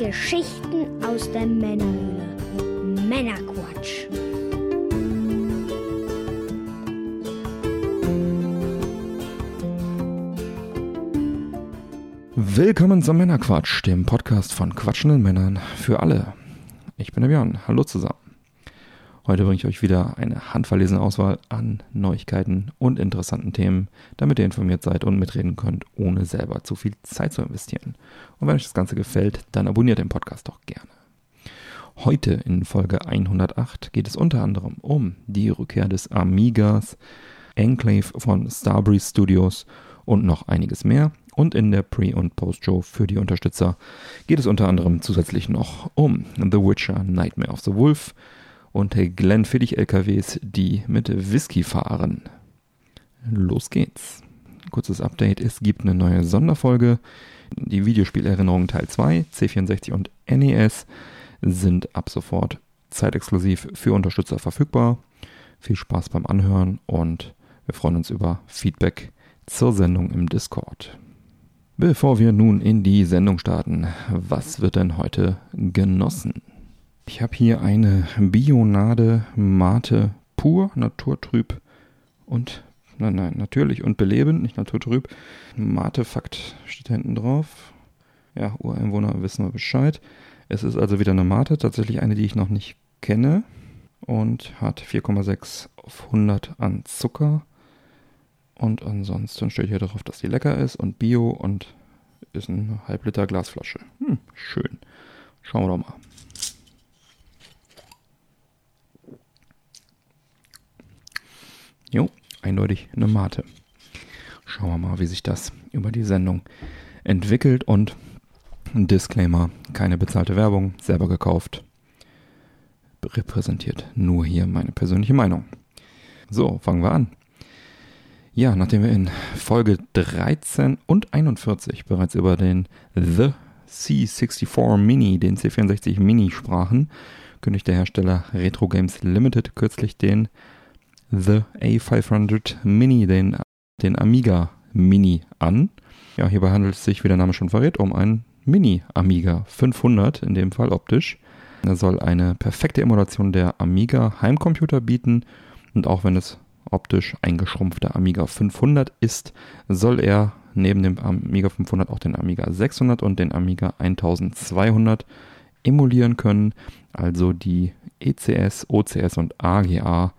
Geschichten aus der Männerhöhle. Männerquatsch. Willkommen zum Männerquatsch, dem Podcast von quatschenden Männern für alle. Ich bin der Björn. Hallo zusammen. Heute bringe ich euch wieder eine handverlesene Auswahl an Neuigkeiten und interessanten Themen, damit ihr informiert seid und mitreden könnt, ohne selber zu viel Zeit zu investieren. Und wenn euch das Ganze gefällt, dann abonniert den Podcast doch gerne. Heute in Folge 108 geht es unter anderem um die Rückkehr des Amigas, Enclave von Starbreeze Studios und noch einiges mehr. Und in der Pre- und Post-Show für die Unterstützer geht es unter anderem zusätzlich noch um The Witcher Nightmare of the Wolf, und Glenfiddich-LKWs, die mit Whisky fahren. Los geht's. Kurzes Update, es gibt eine neue Sonderfolge. Die Videospielerinnerungen Teil 2, C64 und NES sind ab sofort zeitexklusiv für Unterstützer verfügbar. Viel Spaß beim Anhören und wir freuen uns über Feedback zur Sendung im Discord. Bevor wir nun in die Sendung starten, was wird denn heute genossen? Ich habe hier eine Bionade Mate pur, naturtrüb und nein, nein, natürlich und belebend, nicht naturtrüb. Mate-Fakt steht hinten drauf. Ja, Ureinwohner wissen wir Bescheid. Es ist also wieder eine Mate, tatsächlich eine, die ich noch nicht kenne und hat 4,6 auf 100 an Zucker. Und ansonsten steht hier drauf, dass die lecker ist und bio und ist eine Halbliter Glasflasche. Hm, schön. Schauen wir doch mal. Jo, eindeutig eine Mate. Schauen wir mal, wie sich das über die Sendung entwickelt und ein Disclaimer, keine bezahlte Werbung, selber gekauft. Repräsentiert nur hier meine persönliche Meinung. So, fangen wir an. Ja, nachdem wir in Folge 13 und 41 bereits über den The C64 Mini, den C64 Mini sprachen, kündigt der Hersteller Retro Games Limited kürzlich den The A500 Mini, den, den Amiga Mini an. Ja, hierbei handelt es sich, wie der Name schon verrät, um einen Mini Amiga 500, in dem Fall optisch. Er soll eine perfekte Emulation der Amiga Heimcomputer bieten und auch wenn es optisch eingeschrumpfter Amiga 500 ist, soll er neben dem Amiga 500 auch den Amiga 600 und den Amiga 1200 emulieren können, also die ECS, OCS und AGA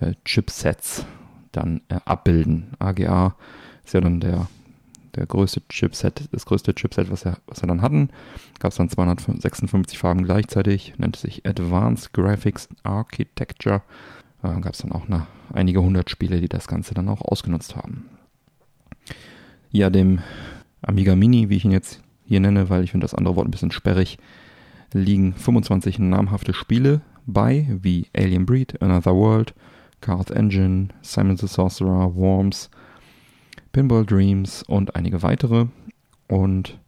äh, Chipsets dann äh, abbilden. AGA ist ja dann der, der größte Chipset, das größte Chipset, was wir, was wir dann hatten. Gab es dann 256 Farben gleichzeitig, nennt sich Advanced Graphics Architecture. Äh, Gab es dann auch eine, einige hundert Spiele, die das Ganze dann auch ausgenutzt haben. Ja, dem Amiga Mini, wie ich ihn jetzt hier nenne, weil ich finde das andere Wort ein bisschen sperrig, liegen 25 namhafte Spiele bei, wie Alien Breed, Another World, Carth Engine, Simon the Sorcerer, Worms, Pinball Dreams und einige weitere. Und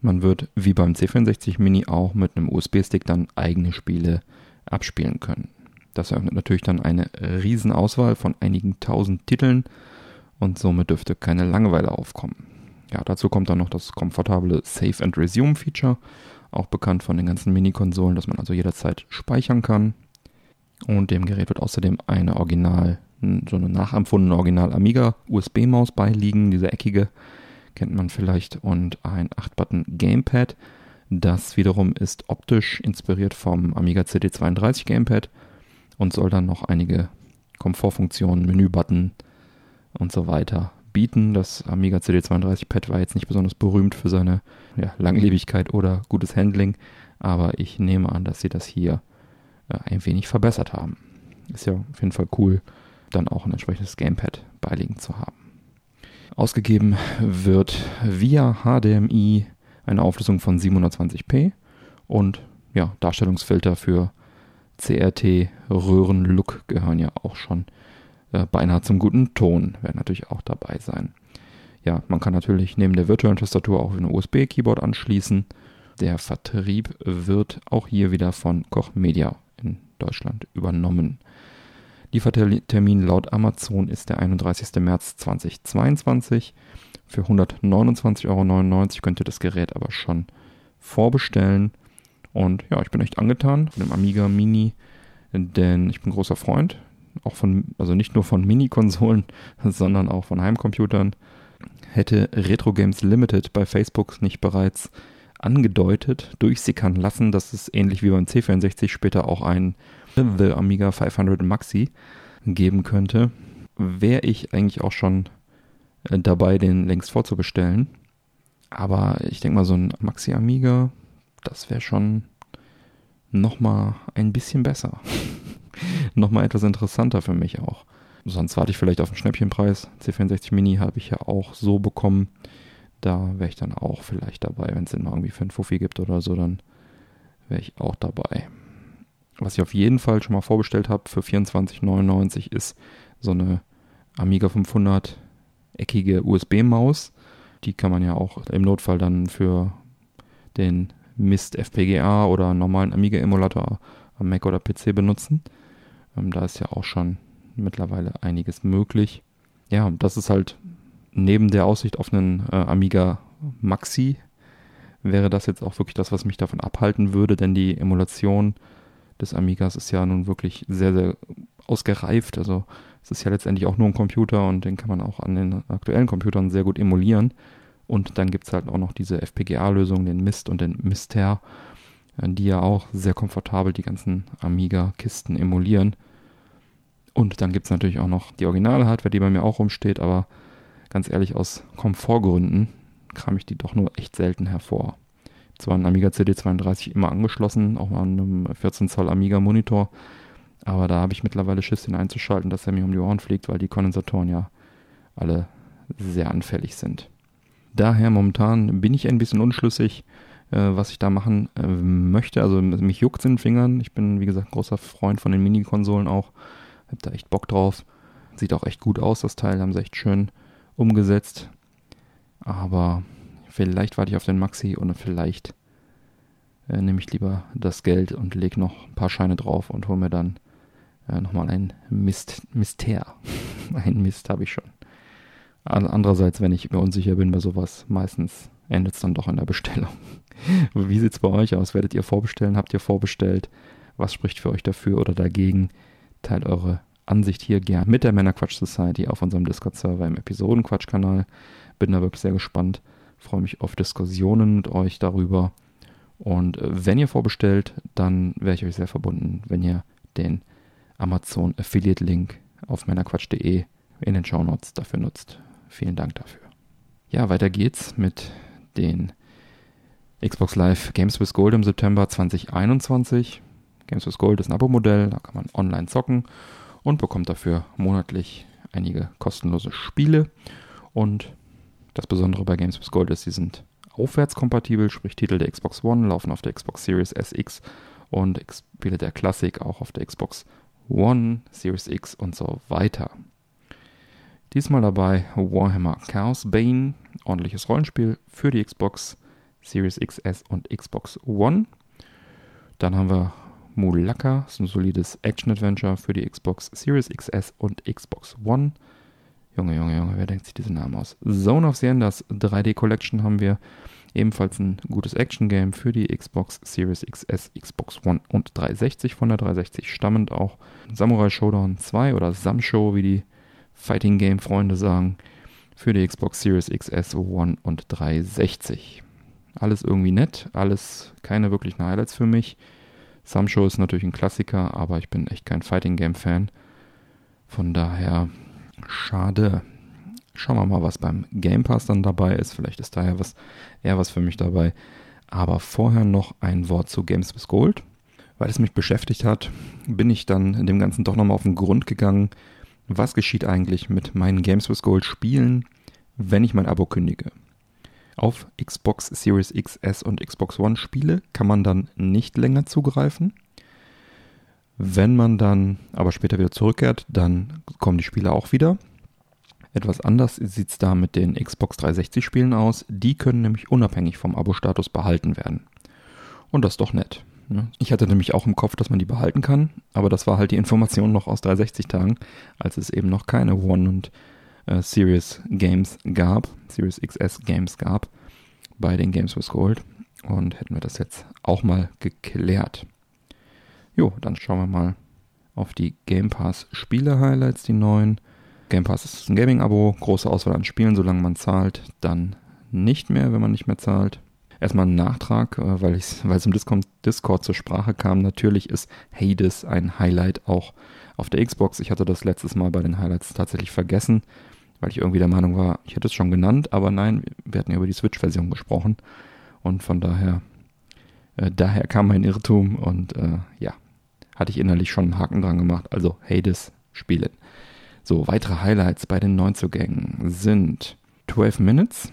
man wird wie beim C64 Mini auch mit einem USB-Stick dann eigene Spiele abspielen können. Das eröffnet natürlich dann eine Riesenauswahl von einigen tausend Titeln und somit dürfte keine Langeweile aufkommen. Ja, dazu kommt dann noch das komfortable Save and Resume Feature, auch bekannt von den ganzen Mini-Konsolen, dass man also jederzeit speichern kann. Und dem Gerät wird außerdem eine Original, so eine nachempfundene Original Amiga USB-Maus beiliegen, diese eckige, kennt man vielleicht, und ein 8-Button Gamepad. Das wiederum ist optisch inspiriert vom Amiga CD32 Gamepad und soll dann noch einige Komfortfunktionen, Menübutton und so weiter bieten. Das Amiga CD32 Pad war jetzt nicht besonders berühmt für seine ja, Langlebigkeit oder gutes Handling, aber ich nehme an, dass sie das hier ein wenig verbessert haben. Ist ja auf jeden Fall cool, dann auch ein entsprechendes Gamepad beiliegen zu haben. Ausgegeben wird via HDMI eine Auflösung von 720p und ja, Darstellungsfilter für CRT, Röhren, Look gehören ja auch schon äh, beinahe zum guten Ton, werden natürlich auch dabei sein. Ja, man kann natürlich neben der virtuellen Tastatur auch ein USB-Keyboard anschließen. Der Vertrieb wird auch hier wieder von Koch Media Deutschland übernommen. Liefertermin laut Amazon ist der 31. März 2022. Für 129,99 Euro könnt ihr das Gerät aber schon vorbestellen. Und ja, ich bin echt angetan von dem Amiga Mini, denn ich bin großer Freund, auch von, also nicht nur von Mini-Konsolen, sondern auch von Heimcomputern. Hätte Retro Games Limited bei Facebook nicht bereits angedeutet, durchsickern lassen, dass es ähnlich wie beim C64 später auch ein The Amiga 500 Maxi geben könnte, wäre ich eigentlich auch schon äh, dabei, den längst vorzubestellen. Aber ich denke mal, so ein Maxi Amiga, das wäre schon nochmal ein bisschen besser. nochmal etwas interessanter für mich auch. Sonst warte ich vielleicht auf einen Schnäppchenpreis. C64 Mini habe ich ja auch so bekommen. Da wäre ich dann auch vielleicht dabei, wenn es den mal irgendwie für einen Fuffi gibt oder so, dann wäre ich auch dabei. Was ich auf jeden Fall schon mal vorbestellt habe für 24,99 ist so eine Amiga 500 eckige USB-Maus. Die kann man ja auch im Notfall dann für den Mist FPGA oder normalen Amiga-Emulator am Mac oder PC benutzen. Ähm, da ist ja auch schon mittlerweile einiges möglich. Ja, das ist halt neben der Aussicht auf einen äh, Amiga Maxi wäre das jetzt auch wirklich das, was mich davon abhalten würde, denn die Emulation des Amigas ist ja nun wirklich sehr, sehr ausgereift. Also es ist ja letztendlich auch nur ein Computer und den kann man auch an den aktuellen Computern sehr gut emulieren. Und dann gibt es halt auch noch diese FPGA-Lösung, den Mist und den Mister, äh, die ja auch sehr komfortabel die ganzen Amiga-Kisten emulieren. Und dann gibt es natürlich auch noch die Original-Hardware, die bei mir auch rumsteht, aber ganz ehrlich, aus Komfortgründen kam ich die doch nur echt selten hervor. Zwar ein Amiga CD32 immer angeschlossen, auch an einem 14 Zoll Amiga Monitor, aber da habe ich mittlerweile Schiss, ihn einzuschalten, dass er mir um die Ohren fliegt, weil die Kondensatoren ja alle sehr anfällig sind. Daher momentan bin ich ein bisschen unschlüssig, äh, was ich da machen äh, möchte. Also mich juckt es in den Fingern. Ich bin, wie gesagt, großer Freund von den Mini-Konsolen auch. Hab da echt Bock drauf. Sieht auch echt gut aus, das Teil. Haben sie echt schön umgesetzt. Aber vielleicht warte ich auf den Maxi und vielleicht äh, nehme ich lieber das Geld und lege noch ein paar Scheine drauf und hole mir dann äh, nochmal ein Mist, Mister. ein Mist habe ich schon. Andererseits, wenn ich mir unsicher bin bei sowas, meistens endet es dann doch in der Bestellung. Wie sieht es bei euch aus? Werdet ihr vorbestellen? Habt ihr vorbestellt? Was spricht für euch dafür oder dagegen? Teilt eure Ansicht hier gern mit der Männerquatsch Society auf unserem Discord-Server im Episodenquatsch-Kanal. Bin da wirklich sehr gespannt. Freue mich auf Diskussionen mit euch darüber. Und äh, wenn ihr vorbestellt, dann wäre ich euch sehr verbunden, wenn ihr den Amazon Affiliate Link auf männerquatsch.de in den Show Notes dafür nutzt. Vielen Dank dafür. Ja, weiter geht's mit den Xbox Live Games with Gold im September 2021. Games with Gold ist ein Abo-Modell, da kann man online zocken und bekommt dafür monatlich einige kostenlose Spiele. Und das Besondere bei Games with Gold ist, sie sind aufwärtskompatibel, sprich Titel der Xbox One laufen auf der Xbox Series SX und Spiele der Classic auch auf der Xbox One, Series X und so weiter. Diesmal dabei Warhammer Chaos Bane, ordentliches Rollenspiel für die Xbox Series XS und Xbox One. Dann haben wir Mulaka, ist ein solides Action-Adventure für die Xbox Series XS und Xbox One. Junge, Junge, Junge, wer denkt sich diesen Namen aus? Zone of the Enders 3D Collection haben wir. Ebenfalls ein gutes Action-Game für die Xbox Series XS, Xbox One und 360 von der 360 stammend auch. Samurai Showdown 2 oder Samshow, wie die Fighting Game Freunde sagen, für die Xbox Series XS, One und 360. Alles irgendwie nett, alles keine wirklichen Highlights für mich. Samshow ist natürlich ein Klassiker, aber ich bin echt kein Fighting Game Fan. Von daher schade. Schauen wir mal, was beim Game Pass dann dabei ist. Vielleicht ist daher was eher was für mich dabei. Aber vorher noch ein Wort zu Games with Gold. Weil es mich beschäftigt hat, bin ich dann in dem Ganzen doch nochmal auf den Grund gegangen. Was geschieht eigentlich mit meinen Games with Gold Spielen, wenn ich mein Abo kündige? Auf Xbox Series XS und Xbox One Spiele kann man dann nicht länger zugreifen. Wenn man dann aber später wieder zurückkehrt, dann kommen die Spiele auch wieder. Etwas anders sieht es da mit den Xbox 360 Spielen aus. Die können nämlich unabhängig vom Abo-Status behalten werden. Und das ist doch nett. Ne? Ich hatte nämlich auch im Kopf, dass man die behalten kann, aber das war halt die Information noch aus 360 Tagen, als es eben noch keine One und äh, Series Games gab, Series XS Games gab bei den Games with Gold. und hätten wir das jetzt auch mal geklärt. Jo, dann schauen wir mal auf die Game Pass Spiele Highlights, die neuen. Game Pass ist ein Gaming-Abo, große Auswahl an Spielen, solange man zahlt, dann nicht mehr, wenn man nicht mehr zahlt. Erstmal ein Nachtrag, äh, weil es im Discord, Discord zur Sprache kam. Natürlich ist Hades ein Highlight auch auf der Xbox. Ich hatte das letztes Mal bei den Highlights tatsächlich vergessen, weil ich irgendwie der Meinung war, ich hätte es schon genannt, aber nein, wir hatten ja über die Switch-Version gesprochen. Und von daher, äh, daher kam mein Irrtum und äh, ja, hatte ich innerlich schon einen Haken dran gemacht. Also Hades spielen. So, weitere Highlights bei den Neuzugängen sind 12 Minutes,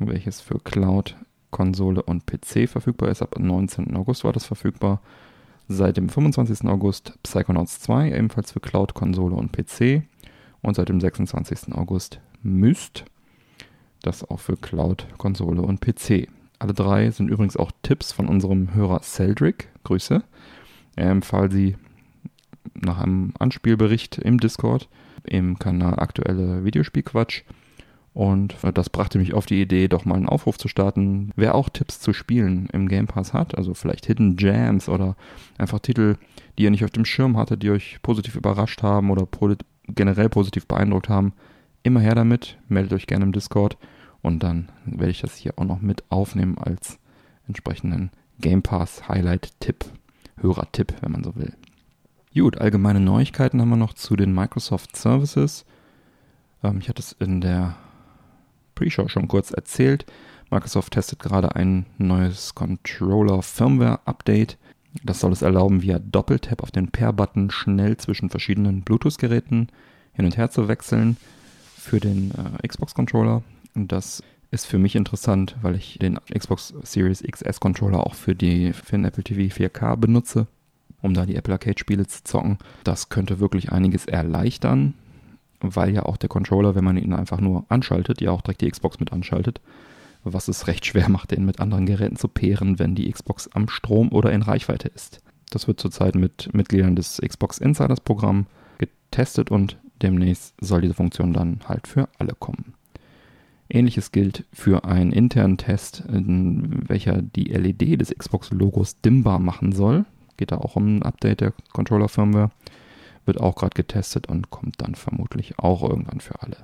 welches für Cloud Konsole und PC verfügbar ist. Ab 19. August war das verfügbar. Seit dem 25. August Psychonauts 2, ebenfalls für Cloud, Konsole und PC. Und seit dem 26. August Myst, das auch für Cloud, Konsole und PC. Alle drei sind übrigens auch Tipps von unserem Hörer Celdric. Grüße. Er empfahl sie nach einem Anspielbericht im Discord im Kanal Aktuelle Videospielquatsch und das brachte mich auf die Idee, doch mal einen Aufruf zu starten. Wer auch Tipps zu Spielen im Game Pass hat, also vielleicht Hidden Jams oder einfach Titel, die ihr nicht auf dem Schirm hattet, die euch positiv überrascht haben oder generell positiv beeindruckt haben, immer her damit. Meldet euch gerne im Discord und dann werde ich das hier auch noch mit aufnehmen als entsprechenden Game Pass Highlight-Tipp. Hörer-Tipp, wenn man so will. Gut, allgemeine Neuigkeiten haben wir noch zu den Microsoft Services. Ähm, ich hatte es in der Pre-Show schon kurz erzählt. Microsoft testet gerade ein neues Controller-Firmware-Update. Das soll es erlauben, via Doppeltap auf den Pair-Button schnell zwischen verschiedenen Bluetooth-Geräten hin und her zu wechseln für den äh, Xbox-Controller. Das ist für mich interessant, weil ich den Xbox Series XS-Controller auch für, die, für den Apple TV 4K benutze, um da die Apple Arcade-Spiele zu zocken. Das könnte wirklich einiges erleichtern weil ja auch der Controller, wenn man ihn einfach nur anschaltet, ja auch direkt die Xbox mit anschaltet, was es recht schwer macht, den mit anderen Geräten zu peeren, wenn die Xbox am Strom oder in Reichweite ist. Das wird zurzeit mit Mitgliedern des Xbox Insiders Programm getestet und demnächst soll diese Funktion dann halt für alle kommen. Ähnliches gilt für einen internen Test, welcher die LED des Xbox-Logos dimmbar machen soll. Geht da auch um ein Update der Controller-Firmware. Wird auch gerade getestet und kommt dann vermutlich auch irgendwann für alle.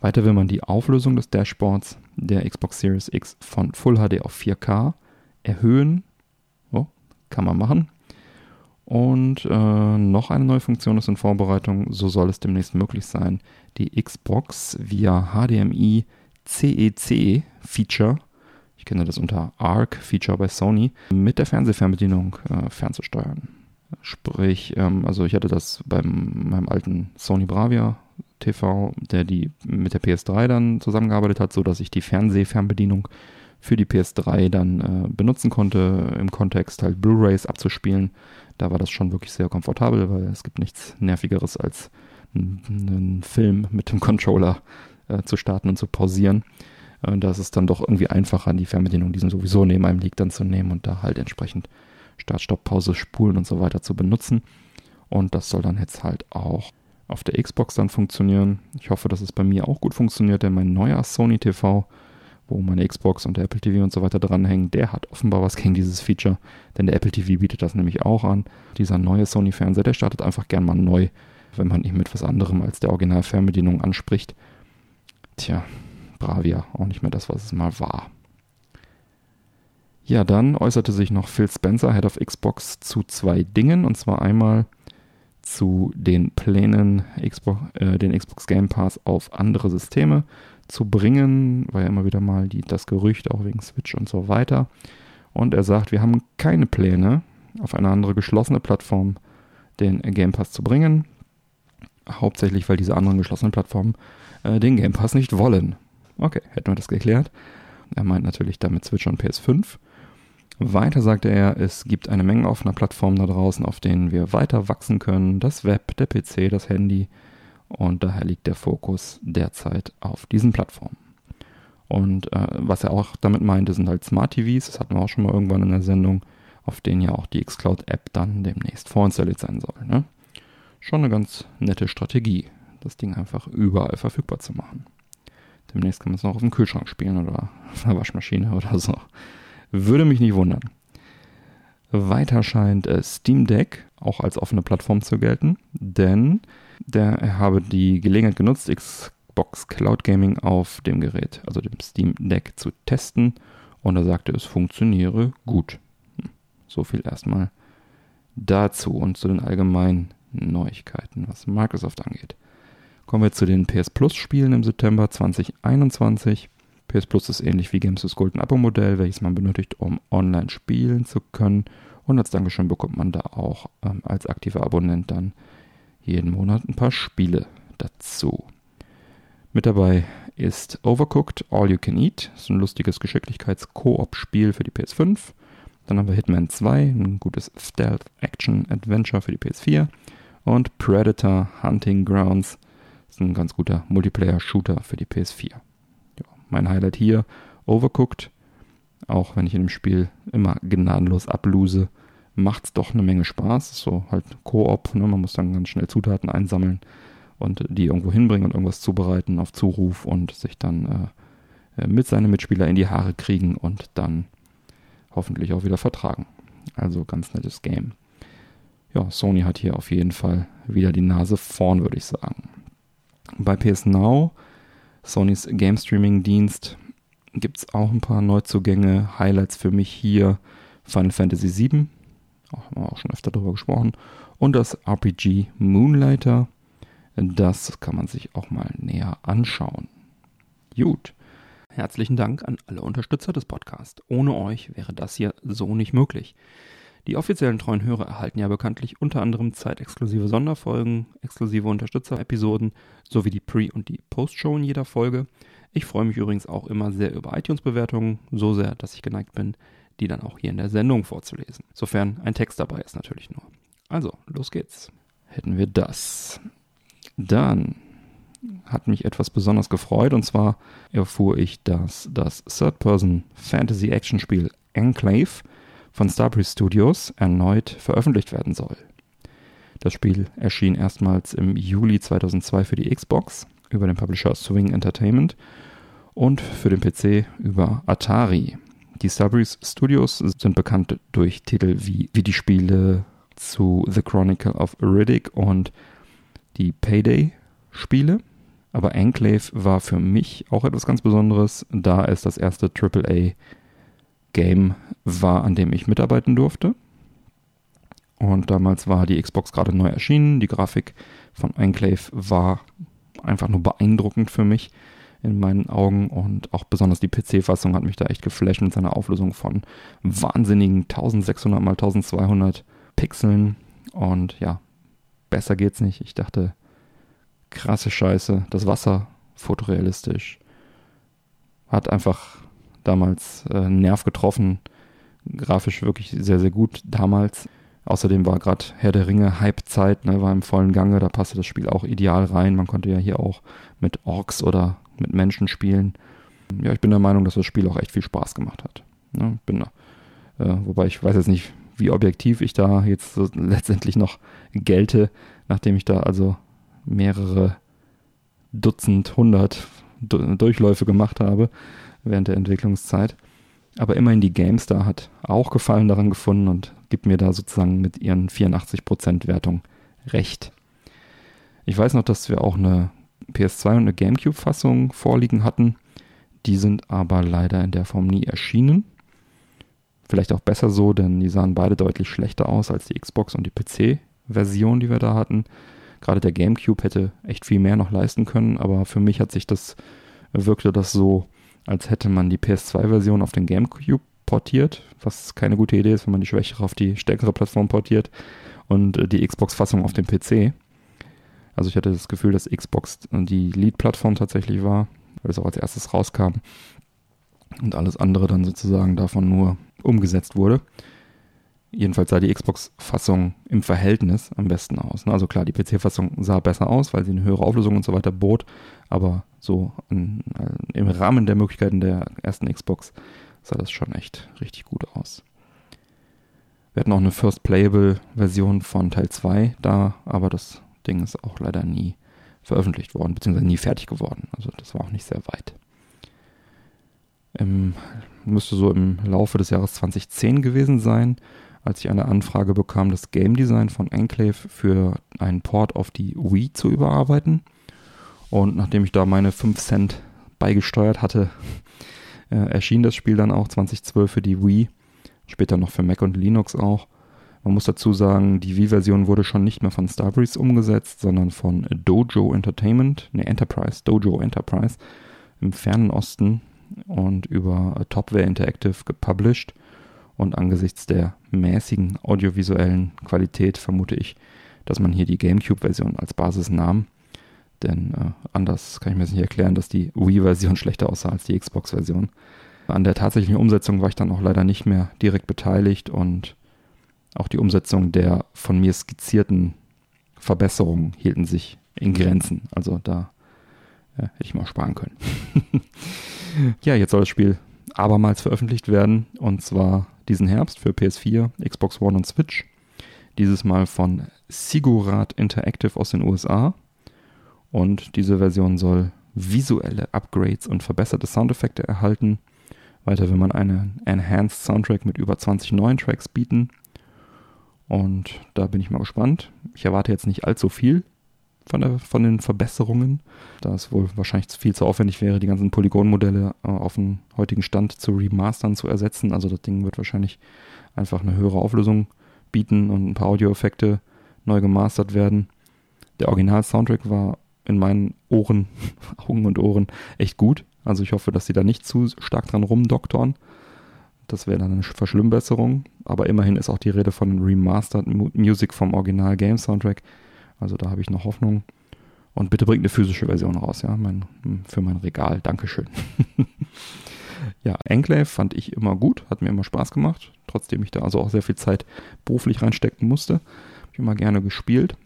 Weiter will man die Auflösung des Dashboards der Xbox Series X von Full HD auf 4K erhöhen. Oh, kann man machen. Und äh, noch eine neue Funktion ist in Vorbereitung. So soll es demnächst möglich sein, die Xbox via HDMI CEC Feature, ich kenne das unter ARC Feature bei Sony, mit der Fernsehfernbedienung äh, fernzusteuern. Sprich, ähm, also ich hatte das beim meinem alten Sony Bravia TV, der die mit der PS3 dann zusammengearbeitet hat, so dass ich die Fernsehfernbedienung für die PS3 dann äh, benutzen konnte, im Kontext halt Blu-rays abzuspielen. Da war das schon wirklich sehr komfortabel, weil es gibt nichts nervigeres als einen Film mit dem Controller äh, zu starten und zu pausieren. Äh, da ist es dann doch irgendwie einfacher, die Fernbedienung, die sowieso neben einem liegt, dann zu nehmen und da halt entsprechend Start, Stopp, Pause, Spulen und so weiter zu benutzen. Und das soll dann jetzt halt auch auf der Xbox dann funktionieren. Ich hoffe, dass es bei mir auch gut funktioniert, denn mein neuer Sony TV, wo meine Xbox und der Apple TV und so weiter dranhängen, der hat offenbar was gegen dieses Feature, denn der Apple TV bietet das nämlich auch an. Dieser neue Sony Fernseher, der startet einfach gern mal neu, wenn man ihn mit was anderem als der Original-Fernbedienung anspricht. Tja, Bravia, auch nicht mehr das, was es mal war. Ja, dann äußerte sich noch Phil Spencer, Head of Xbox, zu zwei Dingen. Und zwar einmal zu den Plänen, Xbox, äh, den Xbox Game Pass auf andere Systeme zu bringen. War ja immer wieder mal die, das Gerücht, auch wegen Switch und so weiter. Und er sagt, wir haben keine Pläne, auf eine andere geschlossene Plattform den Game Pass zu bringen. Hauptsächlich, weil diese anderen geschlossenen Plattformen äh, den Game Pass nicht wollen. Okay, hätten wir das geklärt. Er meint natürlich damit Switch und PS5. Weiter sagte er, es gibt eine Menge offener Plattformen da draußen, auf denen wir weiter wachsen können. Das Web, der PC, das Handy. Und daher liegt der Fokus derzeit auf diesen Plattformen. Und äh, was er auch damit meinte, sind halt Smart TVs, das hatten wir auch schon mal irgendwann in der Sendung, auf denen ja auch die Xcloud-App dann demnächst vorinstalliert sein soll. Ne? Schon eine ganz nette Strategie, das Ding einfach überall verfügbar zu machen. Demnächst kann man es noch auf dem Kühlschrank spielen oder auf einer Waschmaschine oder so. Würde mich nicht wundern. Weiter scheint äh, Steam Deck auch als offene Plattform zu gelten, denn der habe die Gelegenheit genutzt, Xbox Cloud Gaming auf dem Gerät, also dem Steam Deck, zu testen und er sagte, es funktioniere gut. Hm, so viel erstmal dazu und zu den allgemeinen Neuigkeiten, was Microsoft angeht. Kommen wir zu den PS Plus Spielen im September 2021. PS Plus ist ähnlich wie Games with Golden Abo Modell, welches man benötigt, um online spielen zu können. Und als Dankeschön bekommt man da auch ähm, als aktiver Abonnent dann jeden Monat ein paar Spiele dazu. Mit dabei ist Overcooked All You Can Eat. Das ein lustiges Geschicklichkeits-Koop-Spiel für die PS5. Dann haben wir Hitman 2, ein gutes Stealth-Action-Adventure für die PS4. Und Predator Hunting Grounds. Ist ein ganz guter Multiplayer-Shooter für die PS4. Mein Highlight hier, Overcooked. Auch wenn ich in dem Spiel immer gnadenlos abluse, macht es doch eine Menge Spaß. So halt Koop, ne? man muss dann ganz schnell Zutaten einsammeln und die irgendwo hinbringen und irgendwas zubereiten auf Zuruf und sich dann äh, mit seinen Mitspieler in die Haare kriegen und dann hoffentlich auch wieder vertragen. Also ganz nettes Game. Ja, Sony hat hier auf jeden Fall wieder die Nase vorn, würde ich sagen. Bei PS Now, Sonys Game Streaming Dienst, gibt es auch ein paar Neuzugänge. Highlights für mich hier Final Fantasy VII, auch haben wir auch schon öfter darüber gesprochen, und das RPG Moonlighter. Das kann man sich auch mal näher anschauen. Gut. Herzlichen Dank an alle Unterstützer des Podcasts. Ohne euch wäre das hier so nicht möglich. Die offiziellen treuen Hörer erhalten ja bekanntlich unter anderem zeitexklusive Sonderfolgen, exklusive Unterstützer-Episoden sowie die Pre- und die Post-Show in jeder Folge. Ich freue mich übrigens auch immer sehr über iTunes-Bewertungen, so sehr, dass ich geneigt bin, die dann auch hier in der Sendung vorzulesen. Sofern ein Text dabei ist natürlich nur. Also, los geht's. Hätten wir das. Dann hat mich etwas besonders gefreut und zwar erfuhr ich, dass das Third-Person-Fantasy-Action-Spiel Enclave von Starbreeze Studios erneut veröffentlicht werden soll. Das Spiel erschien erstmals im Juli 2002 für die Xbox über den Publisher Swing Entertainment und für den PC über Atari. Die Starbreeze Studios sind bekannt durch Titel wie, wie die Spiele zu The Chronicle of Riddick und die Payday-Spiele. Aber Enclave war für mich auch etwas ganz Besonderes, da es das erste AAA-Game war, an dem ich mitarbeiten durfte. Und damals war die Xbox gerade neu erschienen. Die Grafik von Enclave war einfach nur beeindruckend für mich in meinen Augen und auch besonders die PC-Fassung hat mich da echt geflasht mit seiner Auflösung von wahnsinnigen 1600 mal 1200 Pixeln und ja, besser geht's nicht. Ich dachte, krasse Scheiße, das Wasser fotorealistisch. Hat einfach damals äh, Nerv getroffen. Grafisch wirklich sehr, sehr gut damals. Außerdem war gerade Herr der Ringe Hype-Zeit, ne, war im vollen Gange, da passte das Spiel auch ideal rein. Man konnte ja hier auch mit Orks oder mit Menschen spielen. Ja, ich bin der Meinung, dass das Spiel auch echt viel Spaß gemacht hat. Ne, bin, äh, wobei ich weiß jetzt nicht, wie objektiv ich da jetzt so letztendlich noch gelte, nachdem ich da also mehrere Dutzend, hundert Durchläufe gemacht habe während der Entwicklungszeit. Aber immerhin die GameStar hat auch Gefallen daran gefunden und gibt mir da sozusagen mit ihren 84% Wertung recht. Ich weiß noch, dass wir auch eine PS2 und eine GameCube-Fassung vorliegen hatten. Die sind aber leider in der Form nie erschienen. Vielleicht auch besser so, denn die sahen beide deutlich schlechter aus als die Xbox und die PC-Version, die wir da hatten. Gerade der GameCube hätte echt viel mehr noch leisten können, aber für mich hat sich das, wirkte das so, als hätte man die PS2-Version auf den GameCube portiert, was keine gute Idee ist, wenn man die schwächere auf die stärkere Plattform portiert und äh, die Xbox-Fassung auf dem PC. Also ich hatte das Gefühl, dass Xbox die Lead-Plattform tatsächlich war, weil es auch als erstes rauskam und alles andere dann sozusagen davon nur umgesetzt wurde. Jedenfalls sah die Xbox-Fassung im Verhältnis am besten aus. Ne? Also klar, die PC-Fassung sah besser aus, weil sie eine höhere Auflösung und so weiter bot, aber so in, äh, im Rahmen der Möglichkeiten der ersten Xbox sah das schon echt richtig gut aus. Wir hatten auch eine First Playable-Version von Teil 2 da, aber das Ding ist auch leider nie veröffentlicht worden, beziehungsweise nie fertig geworden. Also das war auch nicht sehr weit. Im, müsste so im Laufe des Jahres 2010 gewesen sein, als ich eine Anfrage bekam, das Game Design von Enclave für einen Port auf die Wii zu überarbeiten. Und nachdem ich da meine 5 Cent beigesteuert hatte, äh, erschien das Spiel dann auch 2012 für die Wii, später noch für Mac und Linux auch. Man muss dazu sagen, die Wii-Version wurde schon nicht mehr von Starbreeze umgesetzt, sondern von Dojo Entertainment, ne Enterprise, Dojo Enterprise im fernen Osten und über Topware Interactive gepublished. Und angesichts der mäßigen audiovisuellen Qualität vermute ich, dass man hier die GameCube-Version als Basis nahm. Denn äh, anders kann ich mir das nicht erklären, dass die Wii-Version schlechter aussah als die Xbox-Version. An der tatsächlichen Umsetzung war ich dann auch leider nicht mehr direkt beteiligt und auch die Umsetzung der von mir skizzierten Verbesserungen hielten sich in Grenzen. Also da äh, hätte ich mal sparen können. ja, jetzt soll das Spiel abermals veröffentlicht werden und zwar diesen Herbst für PS4, Xbox One und Switch. Dieses Mal von Sigurat Interactive aus den USA. Und diese Version soll visuelle Upgrades und verbesserte Soundeffekte erhalten. Weiter will man einen Enhanced Soundtrack mit über 20 neuen Tracks bieten. Und da bin ich mal gespannt. Ich erwarte jetzt nicht allzu viel von, der, von den Verbesserungen, da es wohl wahrscheinlich viel zu aufwendig wäre, die ganzen Polygonmodelle äh, auf den heutigen Stand zu remastern, zu ersetzen. Also das Ding wird wahrscheinlich einfach eine höhere Auflösung bieten und ein paar Audioeffekte neu gemastert werden. Der Original-Soundtrack war in meinen Ohren, Augen und Ohren echt gut. Also ich hoffe, dass sie da nicht zu stark dran rumdoktoren. Das wäre dann eine Verschlimmbesserung. Aber immerhin ist auch die Rede von Remastered Music vom Original Game Soundtrack. Also da habe ich noch Hoffnung. Und bitte bringt eine physische Version raus, ja, mein, für mein Regal. Dankeschön. ja, Enclave fand ich immer gut, hat mir immer Spaß gemacht, trotzdem ich da also auch sehr viel Zeit beruflich reinstecken musste. Habe ich immer gerne gespielt.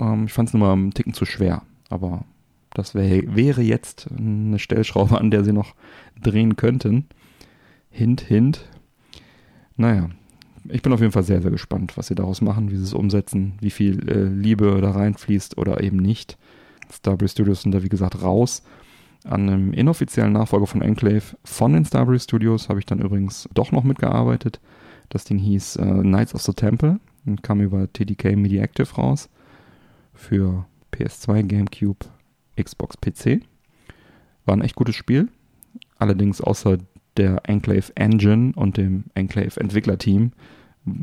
Ähm, ich fand es nur mal einen Ticken zu schwer, aber das wär, wäre jetzt eine Stellschraube, an der sie noch drehen könnten. Hint, hint. Naja, ich bin auf jeden Fall sehr, sehr gespannt, was sie daraus machen, wie sie es umsetzen, wie viel äh, Liebe da reinfließt oder eben nicht. Starbreeze Studios sind da, wie gesagt, raus. An einem inoffiziellen Nachfolger von Enclave von den Starbreeze Studios habe ich dann übrigens doch noch mitgearbeitet. Das Ding hieß äh, Knights of the Temple und kam über TDK Media Active raus für PS2, GameCube, Xbox, PC. War ein echt gutes Spiel. Allerdings außer der Enclave Engine und dem Enclave Entwicklerteam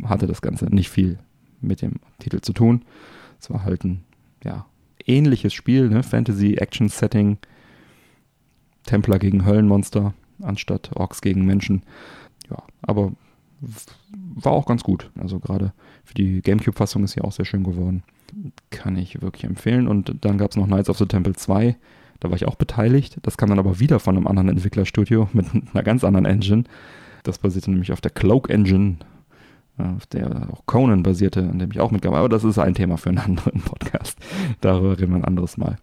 hatte das Ganze nicht viel mit dem Titel zu tun. Es war halt ein ja, ähnliches Spiel, ne? Fantasy-Action-Setting, Templer gegen Höllenmonster anstatt Orks gegen Menschen. Ja, aber war auch ganz gut. Also gerade für die GameCube-Fassung ist ja auch sehr schön geworden. Kann ich wirklich empfehlen. Und dann gab es noch Knights of the Temple 2. Da war ich auch beteiligt. Das kam dann aber wieder von einem anderen Entwicklerstudio mit einer ganz anderen Engine. Das basierte nämlich auf der Cloak Engine, äh, auf der auch Conan basierte, an dem ich auch mitgearbeitet habe. Aber das ist ein Thema für einen anderen Podcast. Darüber reden wir ein anderes Mal.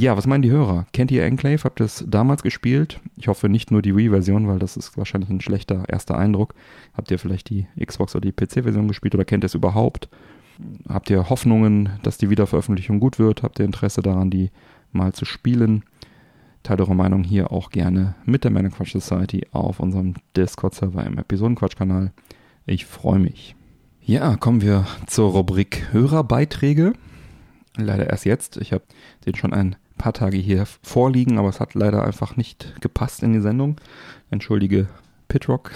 Ja, was meinen die Hörer? Kennt ihr Enclave? Habt ihr es damals gespielt? Ich hoffe nicht nur die Wii-Version, weil das ist wahrscheinlich ein schlechter erster Eindruck. Habt ihr vielleicht die Xbox oder die PC-Version gespielt oder kennt ihr es überhaupt? Habt ihr Hoffnungen, dass die Wiederveröffentlichung gut wird? Habt ihr Interesse daran, die mal zu spielen. Teile eure Meinung hier auch gerne mit der Männer Quatsch Society auf unserem Discord-Server im Episodenquatsch-Kanal. Ich freue mich. Ja, kommen wir zur Rubrik Hörerbeiträge. Leider erst jetzt. Ich habe den schon ein paar Tage hier vorliegen, aber es hat leider einfach nicht gepasst in die Sendung. Entschuldige Pitrock.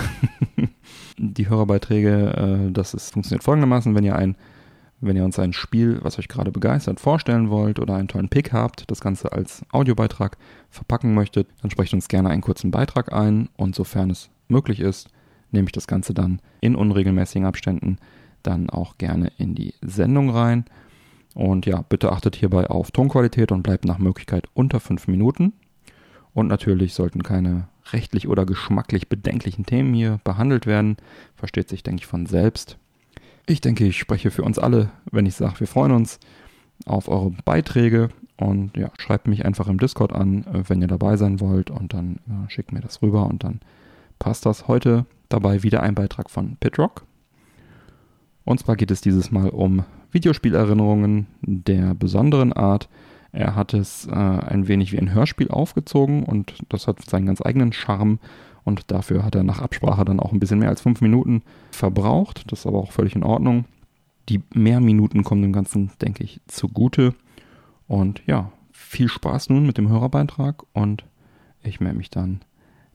die Hörerbeiträge, äh, das ist, funktioniert folgendermaßen, wenn ihr ein wenn ihr uns ein Spiel, was euch gerade begeistert, vorstellen wollt oder einen tollen Pick habt, das Ganze als Audiobeitrag verpacken möchtet, dann sprecht uns gerne einen kurzen Beitrag ein und sofern es möglich ist, nehme ich das Ganze dann in unregelmäßigen Abständen dann auch gerne in die Sendung rein. Und ja, bitte achtet hierbei auf Tonqualität und bleibt nach Möglichkeit unter 5 Minuten. Und natürlich sollten keine rechtlich oder geschmacklich bedenklichen Themen hier behandelt werden. Versteht sich, denke ich, von selbst. Ich denke, ich spreche für uns alle, wenn ich sage, wir freuen uns auf eure Beiträge und ja, schreibt mich einfach im Discord an, äh, wenn ihr dabei sein wollt und dann äh, schickt mir das rüber und dann passt das. Heute dabei wieder ein Beitrag von Pitrock. Und zwar geht es dieses Mal um Videospielerinnerungen der besonderen Art. Er hat es äh, ein wenig wie ein Hörspiel aufgezogen und das hat seinen ganz eigenen Charme Und dafür hat er nach Absprache dann auch ein bisschen mehr als fünf Minuten verbraucht. Das ist aber auch völlig in Ordnung. Die mehr Minuten kommen dem Ganzen, denke ich, zugute. Und ja, viel Spaß nun mit dem Hörerbeitrag und ich melde mich dann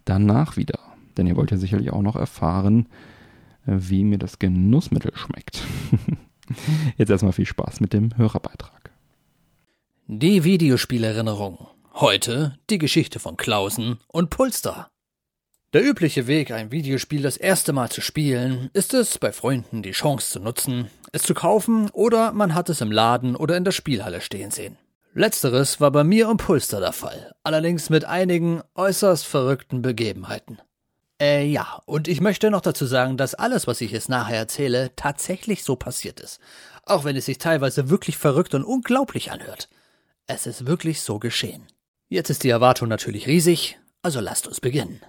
danach wieder. Denn ihr wollt ja sicherlich auch noch erfahren, wie mir das Genussmittel schmeckt. Jetzt erstmal viel Spaß mit dem Hörerbeitrag. Die Videospielerinnerung. Heute die Geschichte von Klausen und Pulster. Der übliche Weg, ein Videospiel das erste Mal zu spielen, ist es, bei Freunden die Chance zu nutzen, es zu kaufen oder man hat es im Laden oder in der Spielhalle stehen sehen. Letzteres war bei mir und Pulster der Fall, allerdings mit einigen äußerst verrückten Begebenheiten. Äh, ja, und ich möchte noch dazu sagen, dass alles, was ich jetzt nachher erzähle, tatsächlich so passiert ist. Auch wenn es sich teilweise wirklich verrückt und unglaublich anhört. Es ist wirklich so geschehen. Jetzt ist die Erwartung natürlich riesig, also lasst uns beginnen.